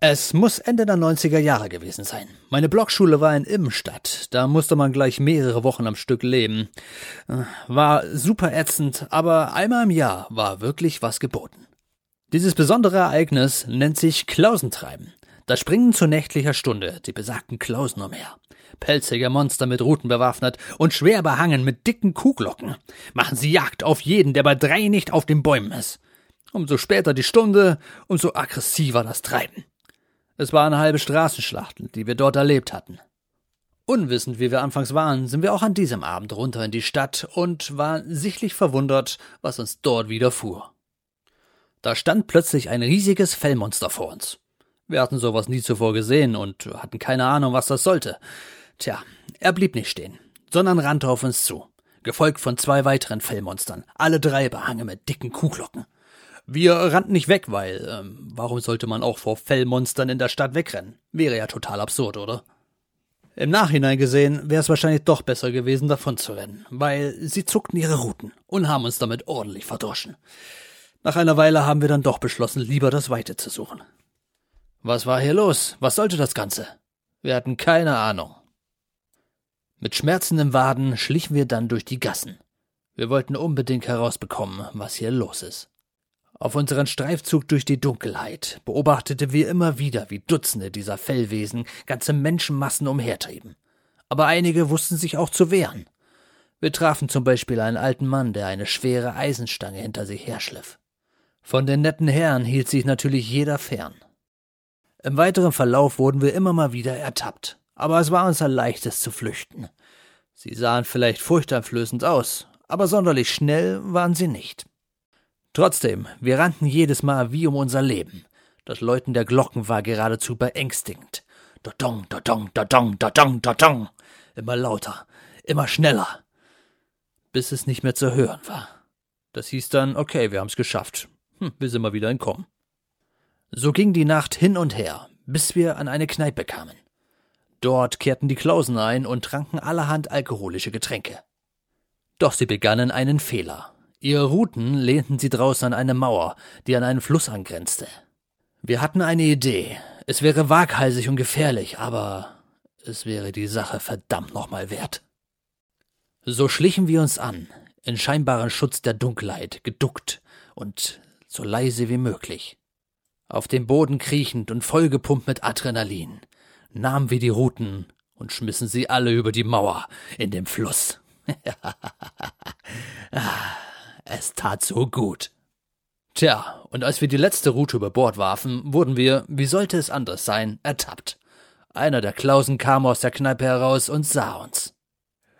Es muss Ende der 90er Jahre gewesen sein. Meine Blockschule war in Immenstadt. Da musste man gleich mehrere Wochen am Stück leben. War super ätzend, aber einmal im Jahr war wirklich was geboten. Dieses besondere Ereignis nennt sich Klausentreiben. Da springen zu nächtlicher Stunde die besagten Klausen umher. Pelzige Monster mit Ruten bewaffnet und schwer behangen mit dicken Kuhglocken. Machen sie Jagd auf jeden, der bei drei nicht auf den Bäumen ist. Umso später die Stunde, umso aggressiver das Treiben. Es waren halbe Straßenschlachten, die wir dort erlebt hatten. Unwissend, wie wir anfangs waren, sind wir auch an diesem Abend runter in die Stadt und waren sichtlich verwundert, was uns dort widerfuhr. Da stand plötzlich ein riesiges Fellmonster vor uns. Wir hatten sowas nie zuvor gesehen und hatten keine Ahnung, was das sollte. Tja, er blieb nicht stehen, sondern rannte auf uns zu, gefolgt von zwei weiteren Fellmonstern, alle drei behangen mit dicken Kuhglocken. Wir rannten nicht weg, weil, ähm, warum sollte man auch vor Fellmonstern in der Stadt wegrennen? Wäre ja total absurd, oder? Im Nachhinein gesehen wäre es wahrscheinlich doch besser gewesen, davon zu rennen, weil sie zuckten ihre Ruten und haben uns damit ordentlich verdroschen. Nach einer Weile haben wir dann doch beschlossen, lieber das Weite zu suchen. Was war hier los? Was sollte das Ganze? Wir hatten keine Ahnung. Mit schmerzenden Waden schlichen wir dann durch die Gassen. Wir wollten unbedingt herausbekommen, was hier los ist. Auf unseren Streifzug durch die Dunkelheit beobachteten wir immer wieder, wie Dutzende dieser Fellwesen ganze Menschenmassen umhertrieben. Aber einige wussten sich auch zu wehren. Wir trafen zum Beispiel einen alten Mann, der eine schwere Eisenstange hinter sich herschliff. Von den netten Herren hielt sich natürlich jeder fern. Im weiteren Verlauf wurden wir immer mal wieder ertappt, aber es war unser leichtes zu flüchten. Sie sahen vielleicht furchteinflößend aus, aber sonderlich schnell waren sie nicht. Trotzdem, wir rannten jedes Mal wie um unser Leben. Das Läuten der Glocken war geradezu beängstigend. Dodong, dodong, dodong, dodong, dodong. Immer lauter, immer schneller. Bis es nicht mehr zu hören war. Das hieß dann, okay, wir haben's geschafft. Hm, wir sind mal wieder entkommen. So ging die Nacht hin und her, bis wir an eine Kneipe kamen. Dort kehrten die Klausen ein und tranken allerhand alkoholische Getränke. Doch sie begannen einen Fehler. Ihre Routen lehnten sie draußen an eine Mauer, die an einen Fluss angrenzte. Wir hatten eine Idee. Es wäre waghalsig und gefährlich, aber es wäre die Sache verdammt nochmal wert. So schlichen wir uns an, in scheinbaren Schutz der Dunkelheit, geduckt und so leise wie möglich. Auf dem Boden kriechend und vollgepumpt mit Adrenalin nahmen wir die Ruten und schmissen sie alle über die Mauer in den Fluss. es tat so gut. Tja, und als wir die letzte Route über Bord warfen, wurden wir, wie sollte es anders sein, ertappt. Einer der Klausen kam aus der Kneipe heraus und sah uns.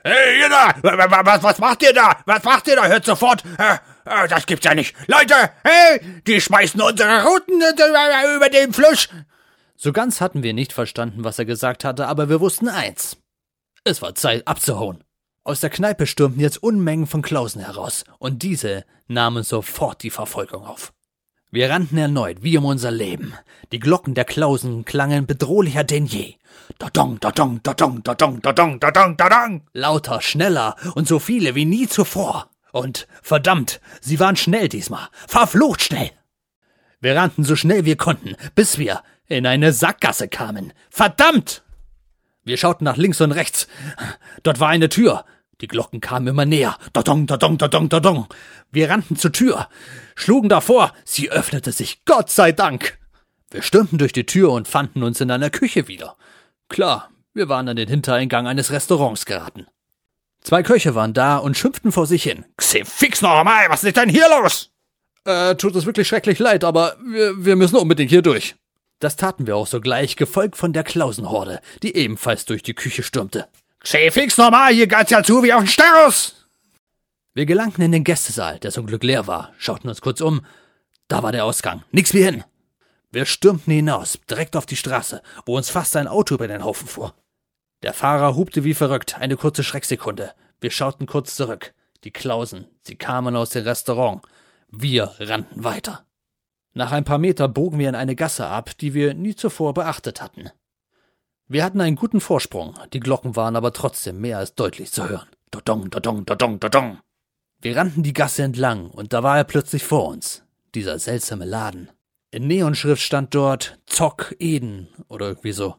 Hey, ihr da! Was, was macht ihr da? Was macht ihr da? Hört sofort! Äh, äh, das gibt's ja nicht! Leute! Hey! Die schmeißen unsere Routen äh, über den Fluss! So ganz hatten wir nicht verstanden, was er gesagt hatte, aber wir wussten eins. Es war Zeit abzuhauen. Aus der Kneipe stürmten jetzt Unmengen von Klausen heraus, und diese nahmen sofort die Verfolgung auf. Wir rannten erneut, wie um unser Leben. Die Glocken der Klausen klangen bedrohlicher denn je. Dodong, dodong, dodong, dodong, dodong, dodong, dodong. Lauter, schneller und so viele wie nie zuvor. Und verdammt, sie waren schnell diesmal. Verflucht schnell. Wir rannten so schnell wir konnten, bis wir in eine Sackgasse kamen. Verdammt! Wir schauten nach links und rechts. Dort war eine Tür. Die Glocken kamen immer näher. Dodong, dodong, dodong, dodong. Wir rannten zur Tür, schlugen davor. Sie öffnete sich. Gott sei Dank. Wir stürmten durch die Tür und fanden uns in einer Küche wieder. Klar, wir waren an den Hintereingang eines Restaurants geraten. Zwei Köche waren da und schimpften vor sich hin. Xe, fix noch einmal, was ist denn hier los? Äh, tut uns wirklich schrecklich leid, aber wir, wir müssen unbedingt hier durch. Das taten wir auch sogleich, gefolgt von der Klausenhorde, die ebenfalls durch die Küche stürmte. Xe, fix noch mal, hier geht's ja zu wie auf den Stars. Wir gelangten in den Gästesaal, der zum Glück leer war, schauten uns kurz um. Da war der Ausgang. Nix wie hin. Wir stürmten hinaus, direkt auf die Straße, wo uns fast ein Auto über den Haufen fuhr. Der Fahrer hupte wie verrückt, eine kurze Schrecksekunde. Wir schauten kurz zurück. Die Klausen, sie kamen aus dem Restaurant. Wir rannten weiter. Nach ein paar Meter bogen wir in eine Gasse ab, die wir nie zuvor beachtet hatten. Wir hatten einen guten Vorsprung, die Glocken waren aber trotzdem mehr als deutlich zu hören. Dodong, dodong, dodong, dodong. Wir rannten die Gasse entlang, und da war er plötzlich vor uns. Dieser seltsame Laden. In Neonschrift stand dort Zock Eden oder irgendwie so.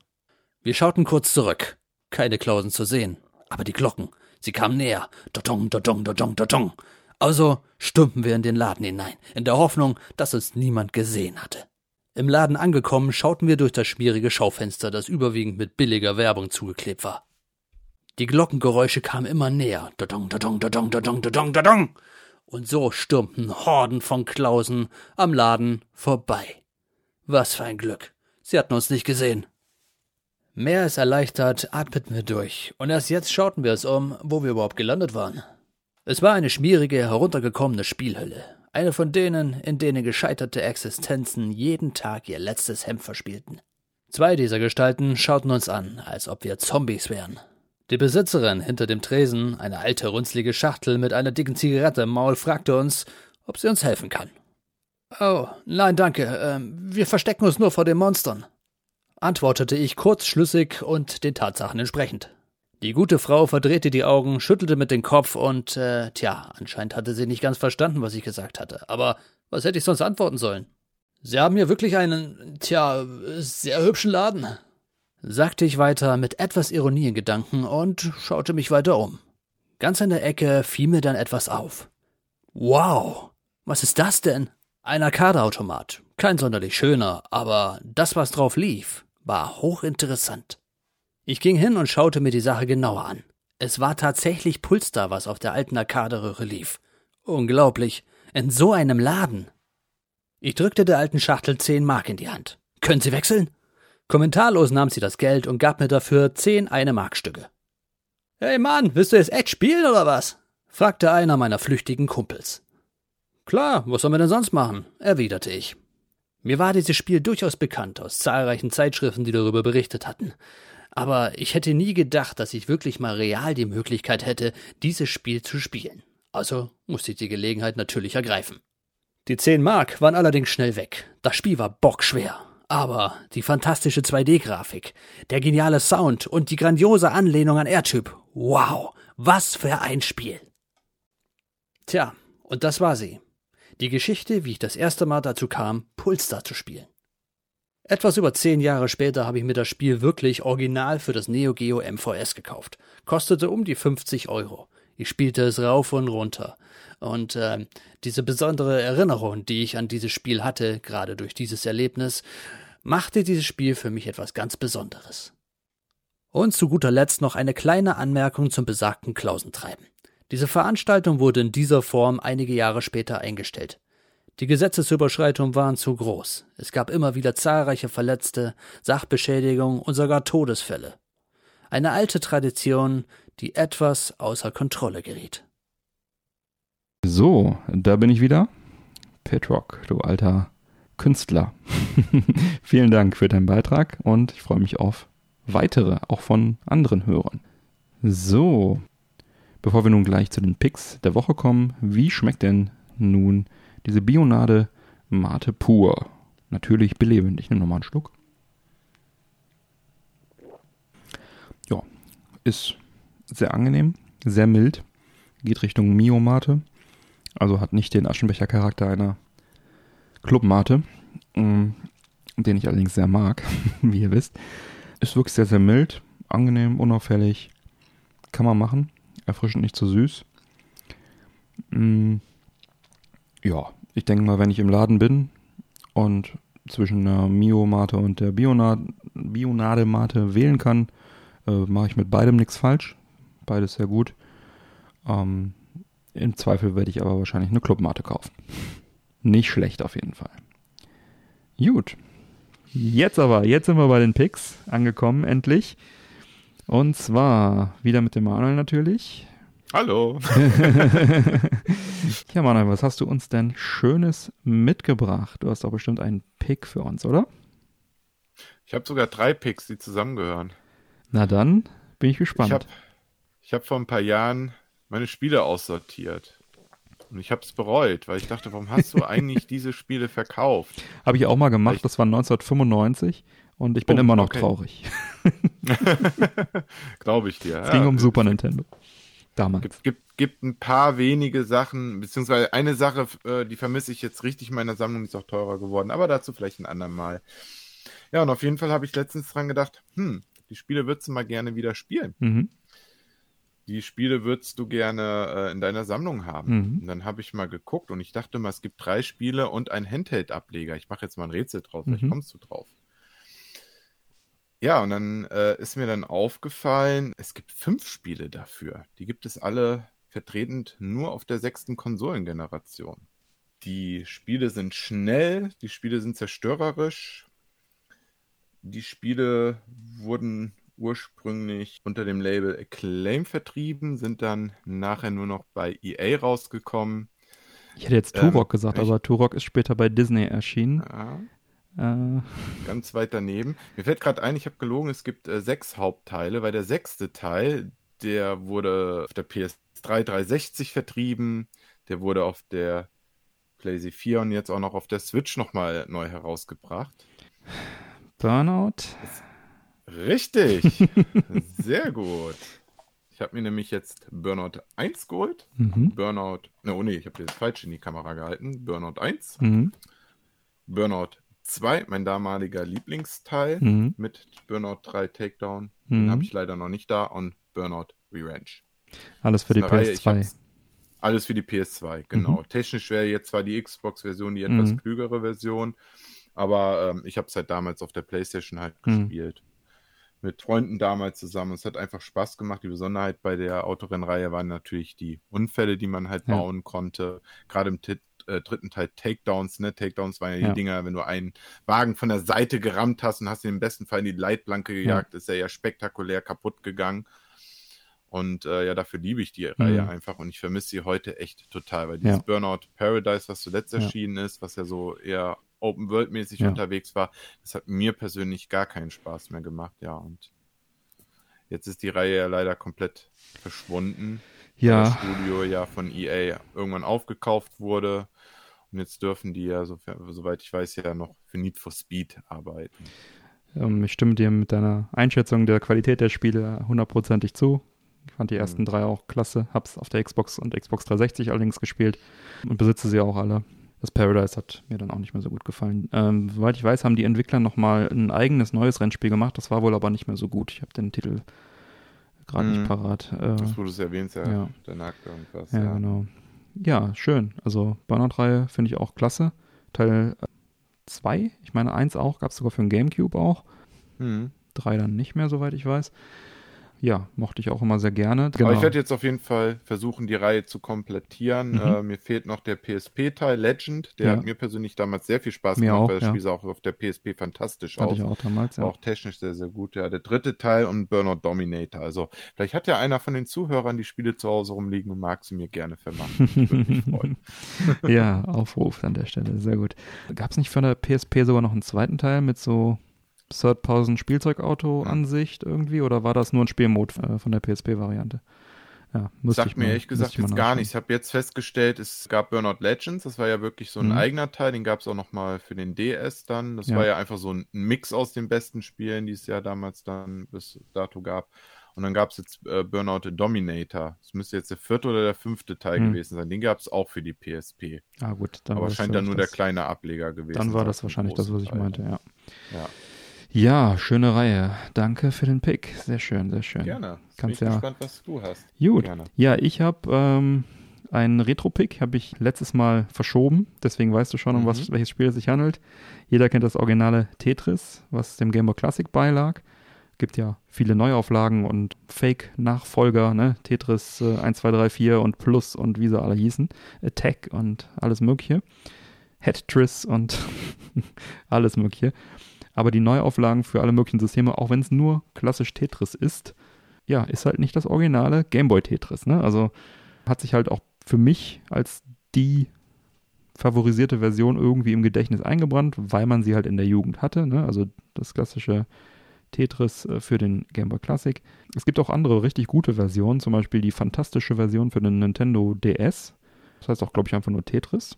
Wir schauten kurz zurück. Keine Klausen zu sehen. Aber die Glocken, sie kamen näher. Dodong, dodong, dodong, dodong. Also stürmten wir in den Laden hinein, in der Hoffnung, dass uns niemand gesehen hatte. Im Laden angekommen, schauten wir durch das schmierige Schaufenster, das überwiegend mit billiger Werbung zugeklebt war. Die Glockengeräusche kamen immer näher. Dodong, dodong, dodong, dodong, dodong, dodong. Und so stürmten Horden von Klausen am Laden vorbei. Was für ein Glück. Sie hatten uns nicht gesehen. Mehr als erleichtert atmeten wir durch, und erst jetzt schauten wir es um, wo wir überhaupt gelandet waren. Es war eine schmierige, heruntergekommene Spielhölle. Eine von denen, in denen gescheiterte Existenzen jeden Tag ihr letztes Hemd verspielten. Zwei dieser Gestalten schauten uns an, als ob wir Zombies wären. Die Besitzerin hinter dem Tresen, eine alte, runzlige Schachtel mit einer dicken Zigarette im Maul, fragte uns, ob sie uns helfen kann. Oh, nein, danke. Ähm, wir verstecken uns nur vor den Monstern, antwortete ich kurzschlüssig und den Tatsachen entsprechend. Die gute Frau verdrehte die Augen, schüttelte mit dem Kopf und, äh, tja, anscheinend hatte sie nicht ganz verstanden, was ich gesagt hatte. Aber was hätte ich sonst antworten sollen? Sie haben hier wirklich einen, tja, sehr hübschen Laden, sagte ich weiter mit etwas Ironie in Gedanken und schaute mich weiter um. Ganz in der Ecke fiel mir dann etwas auf. Wow, was ist das denn? Ein Arcade-Automat. Kein sonderlich schöner, aber das, was drauf lief, war hochinteressant. Ich ging hin und schaute mir die Sache genauer an. Es war tatsächlich Pulstar, was auf der alten Arcade-Röhre lief. Unglaublich. In so einem Laden. Ich drückte der alten Schachtel zehn Mark in die Hand. Können Sie wechseln? Kommentarlos nahm sie das Geld und gab mir dafür zehn eine Markstücke. Hey Mann, willst du jetzt echt spielen oder was? fragte einer meiner flüchtigen Kumpels. Klar, was sollen wir denn sonst machen? erwiderte ich. Mir war dieses Spiel durchaus bekannt aus zahlreichen Zeitschriften, die darüber berichtet hatten. Aber ich hätte nie gedacht, dass ich wirklich mal real die Möglichkeit hätte, dieses Spiel zu spielen. Also musste ich die Gelegenheit natürlich ergreifen. Die zehn Mark waren allerdings schnell weg. Das Spiel war bockschwer aber die fantastische 2D-Grafik, der geniale Sound und die grandiose Anlehnung an Airtyp. Wow, was für ein Spiel. Tja, und das war sie. Die Geschichte, wie ich das erste Mal dazu kam, Pulstar zu spielen. Etwas über zehn Jahre später habe ich mir das Spiel wirklich original für das Neo Geo MVS gekauft. Kostete um die 50 Euro. Ich spielte es rauf und runter. Und äh, diese besondere Erinnerung, die ich an dieses Spiel hatte, gerade durch dieses Erlebnis, machte dieses Spiel für mich etwas ganz Besonderes. Und zu guter Letzt noch eine kleine Anmerkung zum besagten Klausentreiben. Diese Veranstaltung wurde in dieser Form einige Jahre später eingestellt. Die Gesetzesüberschreitungen waren zu groß. Es gab immer wieder zahlreiche Verletzte, Sachbeschädigungen und sogar Todesfälle. Eine alte Tradition, die etwas außer Kontrolle geriet. So, da bin ich wieder. Petrock, du alter Künstler. Vielen Dank für deinen Beitrag und ich freue mich auf weitere, auch von anderen Hörern. So, bevor wir nun gleich zu den Picks der Woche kommen, wie schmeckt denn nun diese Bionade Mate pur? Natürlich belebend. Ich nehme nochmal einen Schluck. Ja, ist sehr angenehm, sehr mild, geht Richtung Mio-Mate. Also hat nicht den Aschenbecher-Charakter einer Clubmate, mm, den ich allerdings sehr mag, wie ihr wisst. Ist wirklich sehr, sehr mild, angenehm, unauffällig. Kann man machen. erfrischend, nicht zu süß. Ja, ich denke mal, wenn ich im Laden bin und zwischen der Mio-Mate und der Bionade-Mate wählen kann, äh, mache ich mit beidem nichts falsch. Beides sehr gut. Ähm, Im Zweifel werde ich aber wahrscheinlich eine Clubmate kaufen. Nicht schlecht auf jeden Fall. Gut. Jetzt aber, jetzt sind wir bei den Picks angekommen, endlich. Und zwar wieder mit dem Manuel natürlich. Hallo. ja, Manuel, was hast du uns denn Schönes mitgebracht? Du hast doch bestimmt einen Pick für uns, oder? Ich habe sogar drei Picks, die zusammengehören. Na dann bin ich gespannt. Ich habe ich hab vor ein paar Jahren meine Spiele aussortiert. Und ich habe es bereut, weil ich dachte, warum hast du eigentlich diese Spiele verkauft? Habe ich auch mal gemacht, ich, das war 1995 und ich bin oh, immer noch okay. traurig. Glaube ich dir. Es ja, ging um Super Nintendo damals. Gibt, gibt, gibt ein paar wenige Sachen, beziehungsweise eine Sache, äh, die vermisse ich jetzt richtig in meiner Sammlung, die ist auch teurer geworden, aber dazu vielleicht ein andermal. Ja, und auf jeden Fall habe ich letztens dran gedacht, hm, die Spiele würdest du mal gerne wieder spielen. Mhm. Die Spiele würdest du gerne äh, in deiner Sammlung haben. Mhm. Und dann habe ich mal geguckt und ich dachte mal, es gibt drei Spiele und ein Handheld-Ableger. Ich mache jetzt mal ein Rätsel drauf, vielleicht mhm. kommst du drauf. Ja, und dann äh, ist mir dann aufgefallen, es gibt fünf Spiele dafür. Die gibt es alle vertretend nur auf der sechsten Konsolengeneration. Die Spiele sind schnell, die Spiele sind zerstörerisch. Die Spiele wurden ursprünglich unter dem Label Acclaim vertrieben, sind dann nachher nur noch bei EA rausgekommen. Ich hätte jetzt Turok ähm, gesagt, aber Turok ist später bei Disney erschienen. Ja. Äh. Ganz weit daneben. Mir fällt gerade ein, ich habe gelogen, es gibt äh, sechs Hauptteile, weil der sechste Teil, der wurde auf der PS3 360 vertrieben, der wurde auf der PlayStation 4 und jetzt auch noch auf der Switch nochmal neu herausgebracht. Burnout? Richtig. Sehr gut. Ich habe mir nämlich jetzt Burnout 1 geholt. Mhm. Burnout, ne, oh nee, ich habe das falsch in die Kamera gehalten. Burnout 1. Mhm. Burnout 2, mein damaliger Lieblingsteil mhm. mit Burnout 3 Takedown. Den mhm. habe ich leider noch nicht da und Burnout Revenge. Alles für die PS2. alles für die PS2, genau. Mhm. Technisch wäre jetzt zwar die Xbox-Version die etwas mhm. klügere Version, aber ähm, ich habe es halt damals auf der PlayStation halt mhm. gespielt. Mit Freunden damals zusammen. Es hat einfach Spaß gemacht. Die Besonderheit bei der Autorennreihe waren natürlich die Unfälle, die man halt ja. bauen konnte. Gerade im äh, dritten Teil Takedowns, ne? Takedowns waren ja die ja. Dinger, wenn du einen Wagen von der Seite gerammt hast und hast ihn im besten Fall in die Leitplanke gejagt, ja. ist er ja spektakulär kaputt gegangen. Und äh, ja, dafür liebe ich die mhm. Reihe einfach und ich vermisse sie heute echt total, weil dieses ja. Burnout Paradise, was zuletzt erschienen ist, was ja so eher Open World mäßig unterwegs war, das hat mir persönlich gar keinen Spaß mehr gemacht, ja. Und jetzt ist die Reihe ja leider komplett verschwunden. Ja. Das Studio ja von EA irgendwann aufgekauft wurde. Und jetzt dürfen die ja, so, soweit ich weiß, ja noch für Need for Speed arbeiten. Ähm, ich stimme dir mit deiner Einschätzung der Qualität der Spiele hundertprozentig zu. Ich fand die mhm. ersten mhm. drei auch klasse. Hab's auf der Xbox und Xbox 360 allerdings gespielt und besitze sie auch alle. Das Paradise hat mir dann auch nicht mehr so gut gefallen. Ähm, soweit ich weiß, haben die Entwickler nochmal ein eigenes neues Rennspiel gemacht. Das war wohl aber nicht mehr so gut. Ich habe den Titel gerade mhm. nicht parat. Äh, das, wo du es erwähnst, ja, ja. der nagt irgendwas. Ja, ja, genau. Ja, schön. Also Burnout-Reihe finde ich auch klasse. Teil 2, äh, ich meine 1 auch, gab es sogar für den Gamecube auch. 3 mhm. dann nicht mehr, soweit ich weiß ja, mochte ich auch immer sehr gerne. Genau. Aber ich werde jetzt auf jeden Fall versuchen, die Reihe zu komplettieren. Mhm. Äh, mir fehlt noch der PSP-Teil Legend. Der ja. hat mir persönlich damals sehr viel Spaß mir gemacht, auch, weil das ja. Spiel sah auch auf der PSP fantastisch Hatte aus. Ich auch damals, ja. Auch technisch sehr, sehr gut. Ja, der dritte Teil und Burnout Dominator. Also, vielleicht hat ja einer von den Zuhörern die Spiele zu Hause rumliegen und mag sie mir gerne vermachen. Ich würde mich freuen. ja, Aufruf an der Stelle. Sehr gut. Gab es nicht von der PSP sogar noch einen zweiten Teil mit so Third-Person-Spielzeugauto-Ansicht irgendwie oder war das nur ein Spielmod äh, von der PSP-Variante? Ja, Sagt mir ehrlich gesagt jetzt gar nicht. Ich habe jetzt festgestellt, es gab Burnout Legends, das war ja wirklich so ein mhm. eigener Teil, den gab es auch nochmal für den DS dann. Das ja. war ja einfach so ein Mix aus den besten Spielen, die es ja damals dann bis dato gab. Und dann gab es jetzt äh, Burnout Dominator. Das müsste jetzt der vierte oder der fünfte Teil mhm. gewesen sein. Den gab es auch für die PSP. Ah, gut. Dann Aber scheint dann nur der kleine Ableger gewesen Dann war das wahrscheinlich das, was ich meinte, ja. Ja. Ja, schöne Reihe. Danke für den Pick. Sehr schön, sehr schön. Gerne. Kannst bin ich ja- gespannt, was du hast. Gut. Gerne. Ja, ich habe ähm, einen Retro-Pick, habe ich letztes Mal verschoben. Deswegen weißt du schon, um Mhm. was, welches Spiel es sich handelt. Jeder kennt das originale Tetris, was dem Game Boy Classic beilag. Gibt ja viele Neuauflagen und Fake-Nachfolger, ne? Tetris äh, 1, 2, 3, 4 und Plus und wie sie alle hießen. Attack und alles Mögliche. Headtris und alles Mögliche. Aber die Neuauflagen für alle möglichen Systeme, auch wenn es nur klassisch Tetris ist, ja, ist halt nicht das originale Gameboy Tetris. Ne? Also hat sich halt auch für mich als die favorisierte Version irgendwie im Gedächtnis eingebrannt, weil man sie halt in der Jugend hatte. Ne? Also das klassische Tetris äh, für den Game Boy Classic. Es gibt auch andere richtig gute Versionen, zum Beispiel die fantastische Version für den Nintendo DS. Das heißt auch, glaube ich, einfach nur Tetris.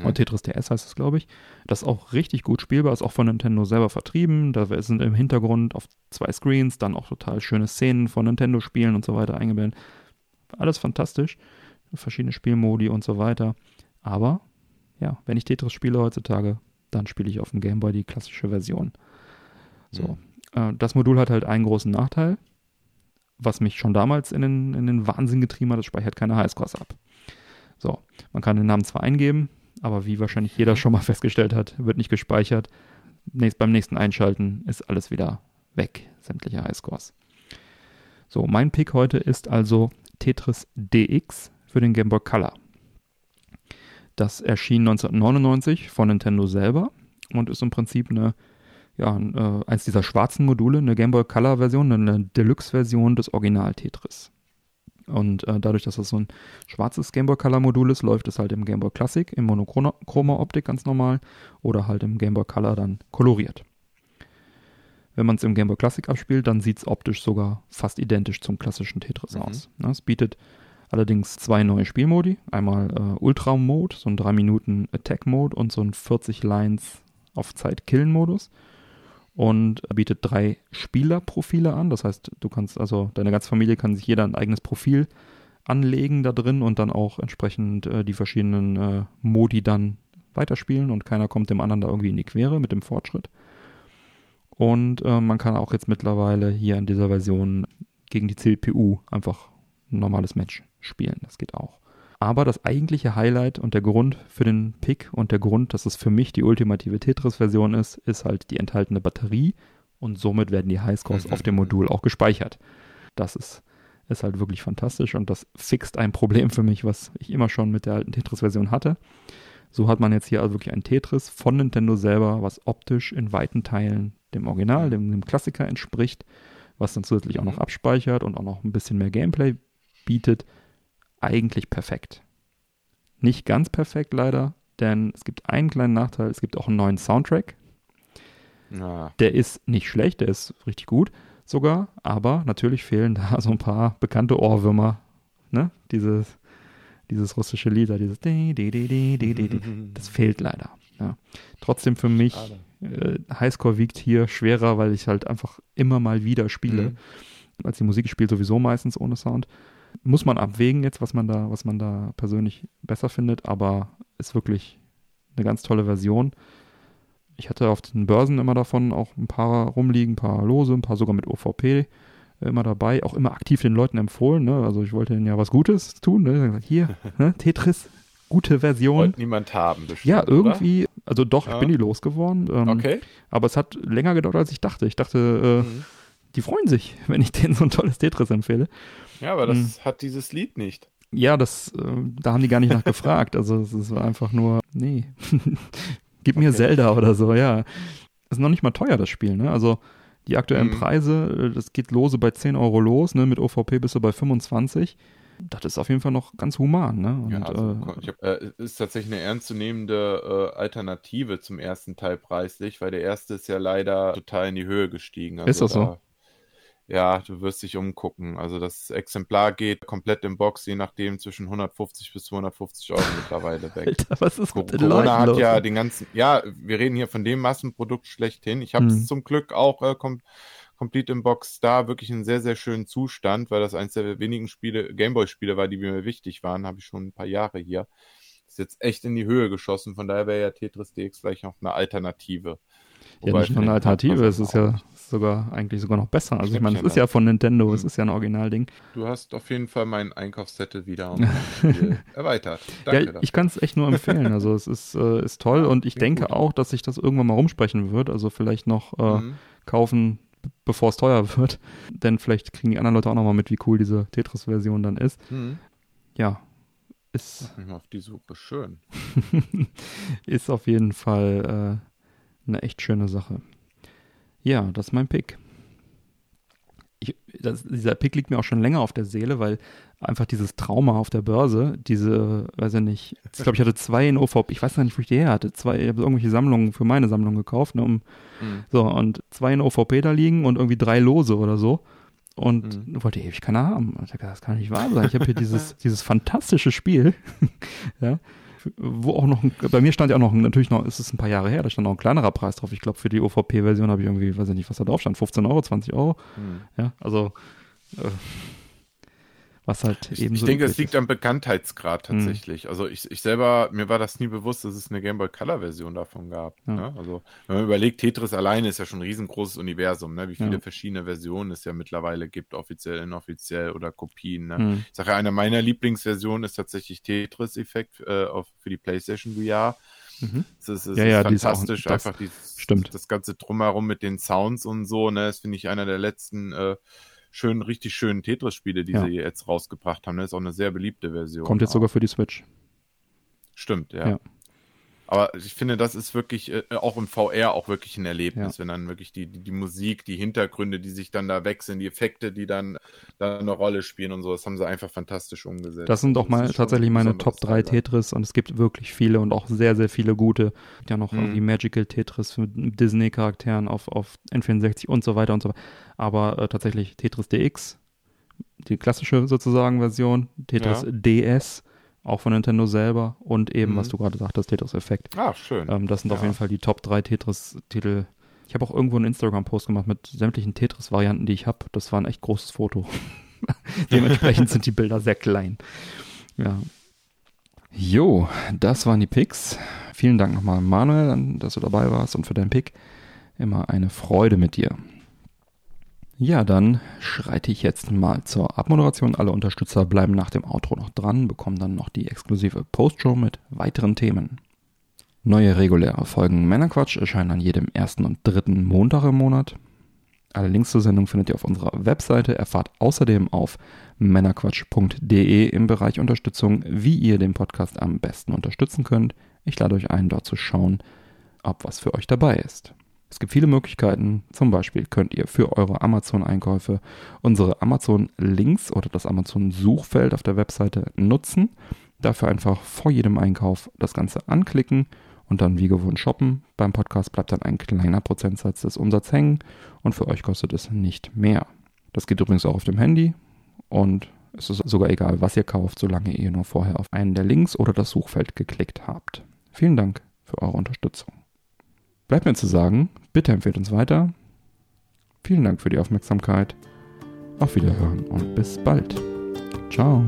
Oder Tetris DS heißt es, glaube ich. Das ist auch richtig gut spielbar, ist auch von Nintendo selber vertrieben. Da sind im Hintergrund auf zwei Screens dann auch total schöne Szenen von Nintendo-Spielen und so weiter eingeblendet. Alles fantastisch. Verschiedene Spielmodi und so weiter. Aber, ja, wenn ich Tetris spiele heutzutage, dann spiele ich auf dem Game Boy die klassische Version. So. Äh, das Modul hat halt einen großen Nachteil, was mich schon damals in den, in den Wahnsinn getrieben hat, es speichert keine Highscores ab. So, man kann den Namen zwar eingeben, aber wie wahrscheinlich jeder schon mal festgestellt hat, wird nicht gespeichert. Nächst, beim nächsten Einschalten ist alles wieder weg, sämtliche Highscores. So, mein Pick heute ist also Tetris DX für den Game Boy Color. Das erschien 1999 von Nintendo selber und ist im Prinzip eine, ja, äh, eins dieser schwarzen Module, eine Game Boy Color Version, eine Deluxe-Version des Original Tetris. Und äh, dadurch, dass das so ein schwarzes Game Boy Color Modul ist, läuft es halt im Game Boy Classic in monochromer Optik ganz normal oder halt im Game Boy Color dann koloriert. Wenn man es im Game Boy Classic abspielt, dann sieht es optisch sogar fast identisch zum klassischen Tetris Mhm. aus. Ne, es bietet allerdings zwei neue Spielmodi. Einmal äh, Ultra Mode, so ein 3 Minuten Attack Mode und so ein 40 Lines auf Zeit Killen Modus. Und bietet drei Spielerprofile an. Das heißt, du kannst also, deine ganze Familie kann sich jeder ein eigenes Profil anlegen da drin und dann auch entsprechend äh, die verschiedenen äh, Modi dann weiterspielen und keiner kommt dem anderen da irgendwie in die Quere mit dem Fortschritt. Und äh, man kann auch jetzt mittlerweile hier in dieser Version gegen die CPU einfach ein normales Match spielen. Das geht auch. Aber das eigentliche Highlight und der Grund für den Pick und der Grund, dass es für mich die ultimative Tetris-Version ist, ist halt die enthaltene Batterie und somit werden die Highscores auf dem Modul auch gespeichert. Das ist, ist halt wirklich fantastisch und das fixt ein Problem für mich, was ich immer schon mit der alten Tetris-Version hatte. So hat man jetzt hier also wirklich ein Tetris von Nintendo selber, was optisch in weiten Teilen dem Original, dem, dem Klassiker entspricht, was dann zusätzlich auch noch abspeichert und auch noch ein bisschen mehr Gameplay bietet. Eigentlich perfekt. Nicht ganz perfekt leider, denn es gibt einen kleinen Nachteil, es gibt auch einen neuen Soundtrack. Ja. Der ist nicht schlecht, der ist richtig gut sogar, aber natürlich fehlen da so ein paar bekannte Ohrwürmer. Ne? Dieses, dieses russische Lied, dieses di, di, di, di, di, di, di. das fehlt leider. Ja. Trotzdem für mich, äh, Highscore wiegt hier schwerer, weil ich halt einfach immer mal wieder spiele. Mhm. Als die Musik spielt sowieso meistens ohne Sound. Muss man abwägen jetzt, was man da, was man da persönlich besser findet, aber ist wirklich eine ganz tolle Version. Ich hatte auf den Börsen immer davon auch ein paar rumliegen, ein paar lose, ein paar sogar mit OVP immer dabei, auch immer aktiv den Leuten empfohlen. Ne? Also ich wollte ihnen ja was Gutes tun. Ne? Hier, ne? Tetris, gute Version. Wollte niemand haben, bestimmt, Ja, irgendwie, also doch, Ja. ich bin die losgeworden. Ähm, Oder? Okay. Aber es hat länger gedauert, als ich dachte. Ich dachte, äh, Mhm. die freuen sich, wenn ich denen so ein tolles Tetris empfehle. Ja, aber das Mhm. hat dieses Lied nicht. Ja, das, äh, da haben die gar nicht nach gefragt. Also es ist einfach nur, nee, gib mir Okay. Zelda oder so, ja. Ist noch nicht mal teuer, das Spiel, ne? Also die aktuellen Mhm. Preise, äh, das geht lose bei 10 Euro los, ne? Mit OVP bist du bei 25. Das ist auf jeden Fall noch ganz human, ne? Und, Ja, also, äh, hab, äh, ist tatsächlich eine ernstzunehmende äh, Alternative zum ersten Teil preislich, weil der erste ist ja leider total in die Höhe gestiegen. Also Ist das so? Ja, du wirst dich umgucken. Also das Exemplar geht komplett im Box, je nachdem zwischen 150 bis 250 Euro mittlerweile weg. Alter, was ist mit Corona Leuten hat los? ja den ganzen, ja, wir reden hier von dem Massenprodukt schlechthin. Ich habe es Mhm. zum Glück auch äh, kom Complete in Box da wirklich in sehr, sehr schönen Zustand, weil das eines der wenigen Spiele, Gameboy-Spiele war, die mir wichtig waren, habe ich schon ein paar Jahre hier. Ist jetzt echt in die Höhe geschossen, von daher wäre ja Tetris DX vielleicht noch eine Alternative. Ja, Wobei nicht nur eine Alternative, es ist ja sogar eigentlich sogar noch besser. Also ich meine, es ist ja von Nintendo, es Mhm. ist ja ein Originalding. Du hast auf jeden Fall meinen Einkaufszettel wieder um erweitert. Danke ja, dafür. ich kann es echt nur empfehlen. Also es ist, äh, ist toll Ja, und ich denke gut. auch, dass sich das irgendwann mal rumsprechen wird. Also vielleicht noch äh, Mhm. kaufen, bevor es teuer wird. Denn vielleicht kriegen die anderen Leute auch noch mal mit, wie cool diese Tetris-Version dann ist. Mhm. Ja, ist, Mach mich mal auf die Suche. Schön. ist auf jeden Fall äh, eine echt schöne Sache. Ja, das ist mein Pick. Ich, das, dieser Pick liegt mir auch schon länger auf der Seele, weil einfach dieses Trauma auf der Börse, diese, weiß ich nicht, ich glaube, ich hatte zwei in OVP, ich weiß gar nicht, wo ich die her hatte, zwei, ich habe irgendwelche Sammlungen für meine Sammlung gekauft, ne, um, Mhm. so, und zwei in OVP da liegen und irgendwie drei Lose oder so. Und Mhm. wollte ewig keiner haben. Und ich dachte, das kann nicht wahr sein. Ich habe hier dieses, dieses fantastische Spiel, ja, wo auch noch, ein, bei mir stand ja auch noch, natürlich noch, es ist ein paar Jahre her, da stand noch ein kleinerer Preis drauf. Ich glaube, für die OVP-Version habe ich irgendwie, weiß ich nicht, was da drauf stand, 15 Euro, 20 Euro. Mhm. Ja, also, äh, was halt Ich, eben ich so denke, es liegt ist. am Bekanntheitsgrad tatsächlich. Also ich, ich selber, mir war das nie bewusst, dass es eine Game Boy Color Version davon gab. Ja. Ne? Also wenn man überlegt, Tetris alleine ist ja schon ein riesengroßes Universum, ne? wie viele Ja. verschiedene Versionen es ja mittlerweile gibt, offiziell, inoffiziell oder Kopien. Ne? Hm. Ich sage ja, eine meiner Lieblingsversionen ist tatsächlich Tetris-Effekt äh, auf, für die PlayStation VR. Mhm. Es ist, es Ja, ist ja, die ist auch- fantastisch, das einfach dieses, stimmt. das ganze Drumherum mit den Sounds und so, ne, das finde ich einer der letzten äh, schönen, richtig schönen Tetris-Spiele, die Ja. sie jetzt rausgebracht haben. Das ist auch eine sehr beliebte Version. Kommt jetzt auch. sogar für die Switch. Stimmt, ja. Ja. Aber ich finde, das ist wirklich äh, auch im VR auch wirklich ein Erlebnis, Ja. wenn dann wirklich die, die, die Musik, die Hintergründe, die sich dann da wechseln, die Effekte, die dann da eine Rolle spielen und so, das haben sie einfach fantastisch umgesetzt. Das sind auch Also mal ist schon tatsächlich ein meine Top 3 Highlight. Tetris und es gibt wirklich viele und auch sehr, sehr viele gute. Es gibt ja noch Mhm. irgendwie Magical Tetris mit Disney-Charakteren auf, auf N64 und so weiter und so weiter. Aber äh, tatsächlich Tetris DX, die klassische sozusagen Version, Tetris Ja. DS, auch von Nintendo selber und eben, Mhm. was du gerade sagtest, Tetris Effekt. Ah, schön. Ähm, das sind auf Ja. jeden Fall die Top 3 Tetris-Titel. Ich habe auch irgendwo einen Instagram-Post gemacht mit sämtlichen Tetris-Varianten, die ich habe. Das war ein echt großes Foto. Dementsprechend sind die Bilder sehr klein. Ja. Jo, das waren die Picks. Vielen Dank nochmal, Manuel, an- dass du dabei warst und für deinen Pick. Immer eine Freude mit dir. Ja, dann schreite ich jetzt mal zur Abmoderation. Alle Unterstützer bleiben nach dem Outro noch dran, bekommen dann noch die exklusive Postshow mit weiteren Themen. Neue reguläre Folgen Männerquatsch erscheinen an jedem ersten und dritten Montag im Monat. Alle Links zur Sendung findet ihr auf unserer Webseite. Erfahrt außerdem auf männerquatsch.de im Bereich Unterstützung, wie ihr den Podcast am besten unterstützen könnt. Ich lade euch ein, dort zu schauen, ob was für euch dabei ist. Es gibt viele Möglichkeiten. Zum Beispiel könnt ihr für eure Amazon-Einkäufe unsere Amazon-Links oder das Amazon-Suchfeld auf der Webseite nutzen. Dafür einfach vor jedem Einkauf das Ganze anklicken und dann wie gewohnt shoppen. Beim Podcast bleibt dann ein kleiner Prozentsatz des Umsatzes hängen und für euch kostet es nicht mehr. Das geht übrigens auch auf dem Handy und es ist sogar egal, was ihr kauft, solange ihr nur vorher auf einen der Links oder das Suchfeld geklickt habt. Vielen Dank für eure Unterstützung. Bleibt mir zu sagen, bitte empfehlt uns weiter. Vielen Dank für die Aufmerksamkeit. Auf Wiederhören und bis bald. Ciao.